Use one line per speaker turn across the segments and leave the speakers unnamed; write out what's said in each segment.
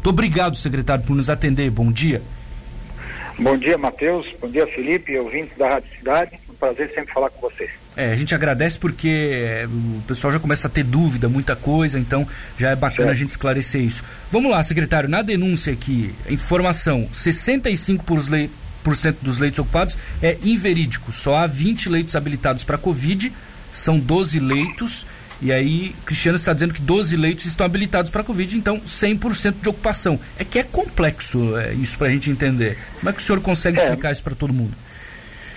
Muito obrigado, secretário, por nos atender. Bom dia.
Bom dia, Matheus. Bom dia, Felipe, ouvintes da Rádio Cidade. Um prazer sempre falar com vocês.
É, a gente agradece porque é, o pessoal já começa a ter dúvida, muita coisa, então já é bacana certo. a gente esclarecer isso. Vamos lá, secretário, na denúncia aqui, informação: 65% dos leitos ocupados é inverídico. Só há 20 leitos habilitados para Covid, são 12 leitos. E aí, Cristiano está dizendo que 12 leitos estão habilitados para Covid, então 100% de ocupação. É que é complexo é, isso para a gente entender. Como é que o senhor consegue é. explicar isso para todo mundo?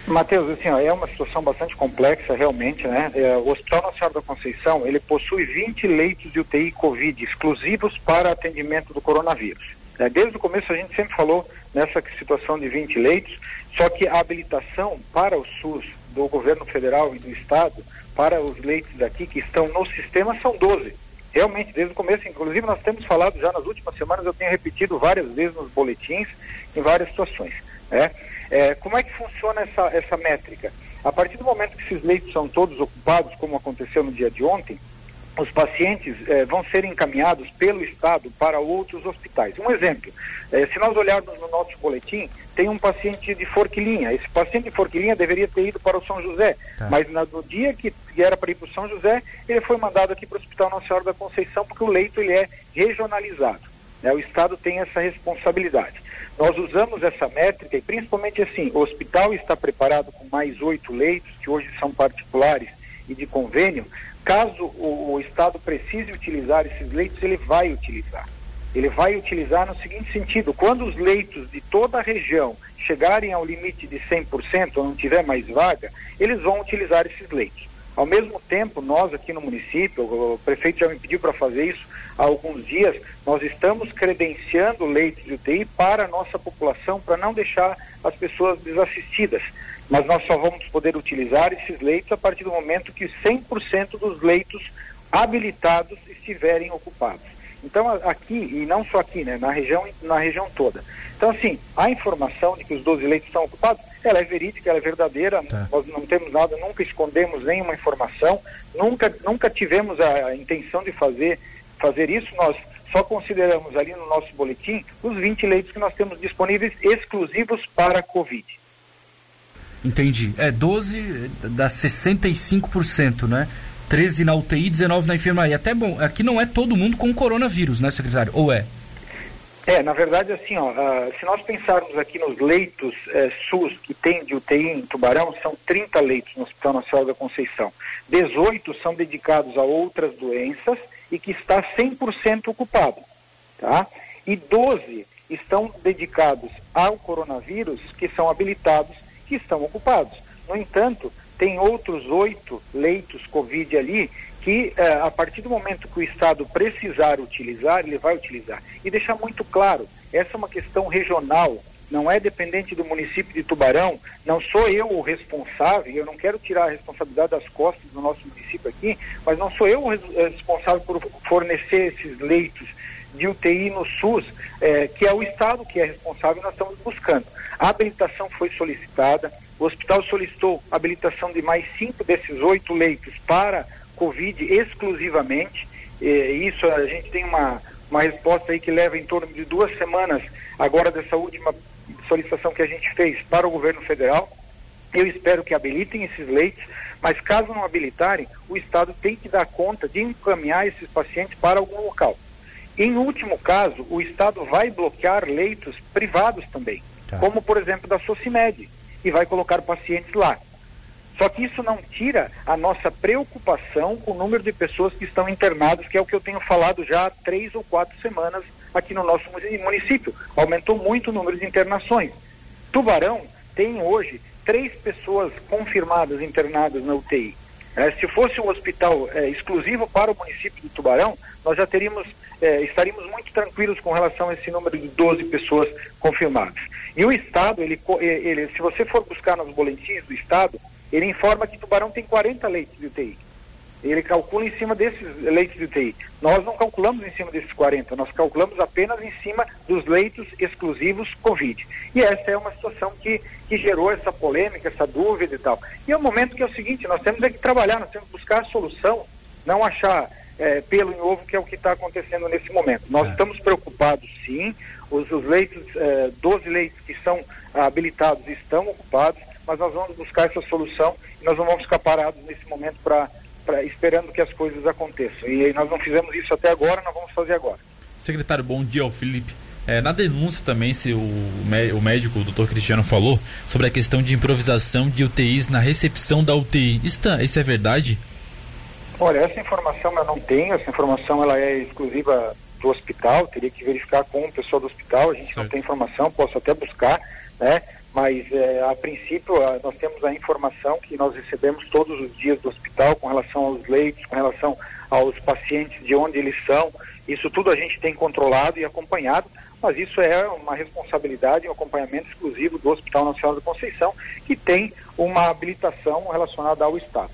Matheus, assim, ó, é uma situação bastante complexa, realmente, né? É, o Hospital Nacional da Conceição, ele possui 20 leitos de UTI Covid exclusivos para atendimento do coronavírus. É, desde o começo a gente sempre falou nessa situação de 20 leitos, só que a habilitação para o SUS do governo federal e do estado para os leitos aqui que estão no sistema são 12. Realmente, desde o começo, inclusive nós temos falado já nas últimas semanas, eu tenho repetido várias vezes nos boletins, em várias situações. Né? É, como é que funciona essa, essa métrica? A partir do momento que esses leitos são todos ocupados, como aconteceu no dia de ontem, os pacientes eh, vão ser encaminhados pelo Estado para outros hospitais. Um exemplo, eh, se nós olharmos no nosso boletim, tem um paciente de Forquilinha. Esse paciente de Forquilinha deveria ter ido para o São José, tá. mas na, no dia que era para ir para o São José, ele foi mandado aqui para o Hospital Nossa Senhora da Conceição, porque o leito ele é regionalizado. Né? O Estado tem essa responsabilidade. Nós usamos essa métrica e principalmente assim, o hospital está preparado com mais oito leitos, que hoje são particulares e de convênio, Caso o, o Estado precise utilizar esses leitos, ele vai utilizar. Ele vai utilizar no seguinte sentido: quando os leitos de toda a região chegarem ao limite de 100% ou não tiver mais vaga, eles vão utilizar esses leitos. Ao mesmo tempo, nós aqui no município, o prefeito já me pediu para fazer isso há alguns dias, nós estamos credenciando leitos de UTI para a nossa população, para não deixar as pessoas desassistidas mas nós só vamos poder utilizar esses leitos a partir do momento que 100% dos leitos habilitados estiverem ocupados. Então aqui, e não só aqui, né, na região, na região toda. Então assim, a informação de que os 12 leitos estão ocupados, ela é verídica, ela é verdadeira, tá. nós não temos nada, nunca escondemos nenhuma informação, nunca, nunca tivemos a, intenção de fazer, fazer isso, nós só consideramos ali no nosso boletim os 20 leitos que nós temos disponíveis exclusivos para a Covid.
Entendi. É 12 dá 65%, né? 13 na UTI, 19 na enfermaria. Até bom, aqui não é todo mundo com coronavírus, né, secretário? Ou é?
É, na verdade, assim, ó, uh, se nós pensarmos aqui nos leitos uh, SUS que tem de UTI em Tubarão, são 30 leitos no Hospital Nacional da Conceição. 18 são dedicados a outras doenças e que está 100% ocupado, tá? E 12 estão dedicados ao coronavírus, que são habilitados que estão ocupados. No entanto, tem outros oito leitos Covid ali que, eh, a partir do momento que o Estado precisar utilizar, ele vai utilizar. E deixar muito claro, essa é uma questão regional, não é dependente do município de Tubarão, não sou eu o responsável, eu não quero tirar a responsabilidade das costas do nosso município aqui, mas não sou eu o responsável por fornecer esses leitos de UTI no SUS, eh, que é o Estado que é responsável nós estamos buscando. A habilitação foi solicitada, o hospital solicitou habilitação de mais cinco desses oito leitos para Covid exclusivamente. Isso a gente tem uma, uma resposta aí que leva em torno de duas semanas agora dessa última solicitação que a gente fez para o governo federal. Eu espero que habilitem esses leitos, mas caso não habilitarem, o Estado tem que dar conta de encaminhar esses pacientes para algum local. Em último caso, o Estado vai bloquear leitos privados também, tá. como por exemplo da Socimed, e vai colocar pacientes lá. Só que isso não tira a nossa preocupação com o número de pessoas que estão internadas, que é o que eu tenho falado já há três ou quatro semanas aqui no nosso município. Aumentou muito o número de internações. Tubarão tem hoje três pessoas confirmadas internadas na UTI. É, se fosse um hospital é, exclusivo para o município de Tubarão, nós já teríamos, é, estaríamos muito tranquilos com relação a esse número de 12 pessoas confirmadas. E o Estado, ele, ele, se você for buscar nos boletins do Estado, ele informa que Tubarão tem 40 leitos de UTI. Ele calcula em cima desses leitos de UTI. Nós não calculamos em cima desses 40, nós calculamos apenas em cima dos leitos exclusivos Covid. E essa é uma situação que, que gerou essa polêmica, essa dúvida e tal. E é um momento que é o seguinte, nós temos é que trabalhar, nós temos que buscar a solução, não achar é, pelo em ovo, que é o que está acontecendo nesse momento. Nós é. estamos preocupados, sim, os, os leitos, é, 12 leitos que são habilitados estão ocupados, mas nós vamos buscar essa solução e nós não vamos ficar parados nesse momento para esperando que as coisas aconteçam. E nós não fizemos isso até agora, nós vamos fazer agora.
Secretário, bom dia, o Felipe. É, na denúncia também, se o, o médico, o doutor Cristiano, falou sobre a questão de improvisação de UTIs na recepção da UTI. Isso, tá, isso é verdade?
Olha, essa informação eu não tenho, essa informação ela é exclusiva do hospital, teria que verificar com o pessoal do hospital, a gente certo. não tem informação, posso até buscar, né? Mas é, a princípio a, nós temos a informação que nós recebemos todos os dias do hospital com relação aos leitos, com relação aos pacientes, de onde eles são, isso tudo a gente tem controlado e acompanhado, mas isso é uma responsabilidade, um acompanhamento exclusivo do Hospital Nacional da Conceição, que tem uma habilitação relacionada ao Estado.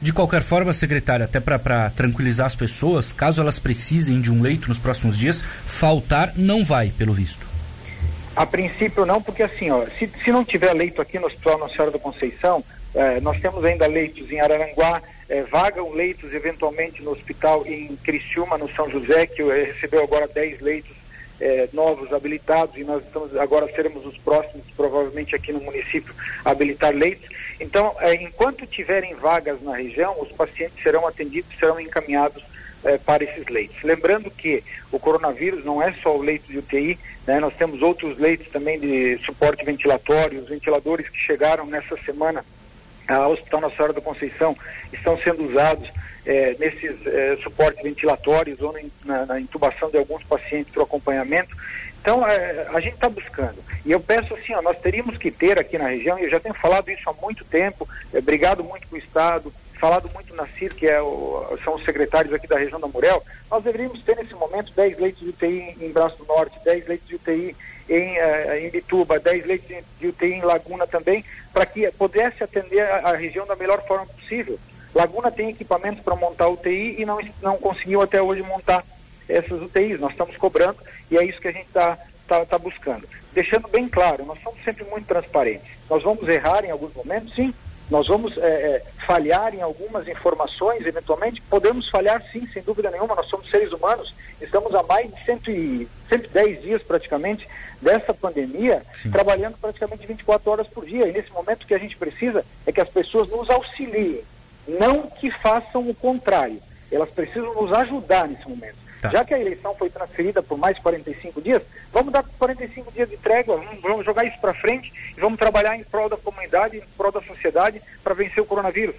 De qualquer forma, secretário, até para tranquilizar as pessoas, caso elas precisem de um leito nos próximos dias, faltar não vai, pelo visto.
A princípio não, porque assim, ó, se, se não tiver leito aqui no Hospital Nossa Senhora da Conceição, eh, nós temos ainda leitos em Araranguá, eh, vagam leitos eventualmente no hospital em Criciúma, no São José, que recebeu agora 10 leitos eh, novos habilitados e nós estamos agora seremos os próximos, provavelmente aqui no município, habilitar leitos. Então, eh, enquanto tiverem vagas na região, os pacientes serão atendidos, serão encaminhados eh, para esses leitos. Lembrando que o coronavírus não é só o leito de UTI, né? nós temos outros leitos também de suporte ventilatório, os ventiladores que chegaram nessa semana ao Hospital Nossa Senhora da Conceição estão sendo usados eh, nesses eh, suportes ventilatórios ou na, na, intubação de alguns pacientes para o acompanhamento. Então, eh, a gente está buscando. E eu peço assim, ó, nós teríamos que ter aqui na região, e eu já tenho falado isso há muito tempo, obrigado muito para o Estado, falado muito na CIR, que é o, são os secretários aqui da região da Murel, nós deveríamos ter nesse momento 10 leitos de UTI em Braço do Norte, 10 leitos de UTI em, uh, em Bituba, 10 leitos de UTI em Laguna também, para que pudesse atender a, a, região da melhor forma possível. Laguna tem equipamentos para montar UTI e não, não conseguiu até hoje montar essas UTIs. Nós estamos cobrando e é isso que a gente está tá, tá buscando. Deixando bem claro, nós somos sempre muito transparentes. Nós vamos errar em alguns momentos, sim, nós vamos é, é, falhar em algumas informações, eventualmente, podemos falhar sim, sem dúvida nenhuma, nós somos seres humanos, estamos há mais de 100 110 dias praticamente dessa pandemia, sim. trabalhando praticamente 24 horas por dia. E nesse momento o que a gente precisa é que as pessoas nos auxiliem, não que façam o contrário. Elas precisam nos ajudar nesse momento. Tá. Já que a eleição foi transferida por mais 45 dias, vamos dar 45 dias de trégua, vamos, vamos jogar isso para frente e vamos trabalhar em prol da comunidade, em prol da sociedade para vencer o coronavírus.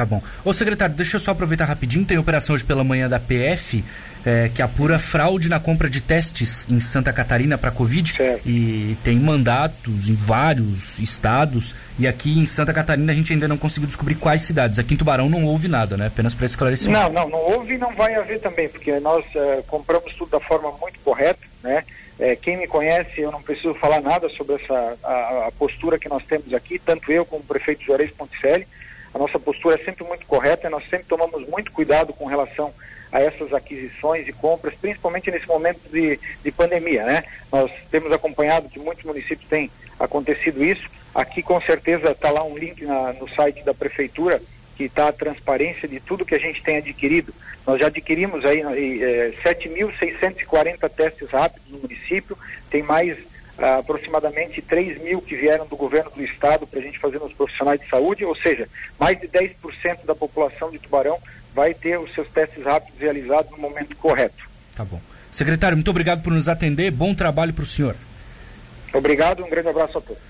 Tá bom. Ô secretário, deixa eu só aproveitar rapidinho, tem operação hoje pela manhã da PF é, que apura fraude na compra de testes em Santa Catarina para Covid certo. e tem mandatos em vários estados e aqui em Santa Catarina a gente ainda não conseguiu descobrir quais cidades. Aqui em Tubarão não houve nada, né? Apenas para esclarecer.
Não, não, não houve e não vai haver também, porque nós uh, compramos tudo da forma muito correta, né? É, quem me conhece, eu não preciso falar nada sobre essa a, a, postura que nós temos aqui, tanto eu como o prefeito Juarez Ponticelli. A nossa postura é sempre muito correta e nós sempre tomamos muito cuidado com relação a essas aquisições e compras, principalmente nesse momento de, de pandemia, né? Nós temos acompanhado que muitos municípios têm acontecido isso. Aqui com certeza está lá um link na, no site da prefeitura que está a transparência de tudo que a gente tem adquirido. Nós já adquirimos aí é, 7.640 testes rápidos no município, tem mais aproximadamente 3 mil que vieram do governo do estado para a gente fazer nos profissionais de saúde, ou seja, mais de 10% da população de Tubarão vai ter os seus testes rápidos realizados no momento correto.
Tá bom. Secretário, muito obrigado por nos atender. Bom trabalho para o senhor.
Obrigado, um grande abraço a todos.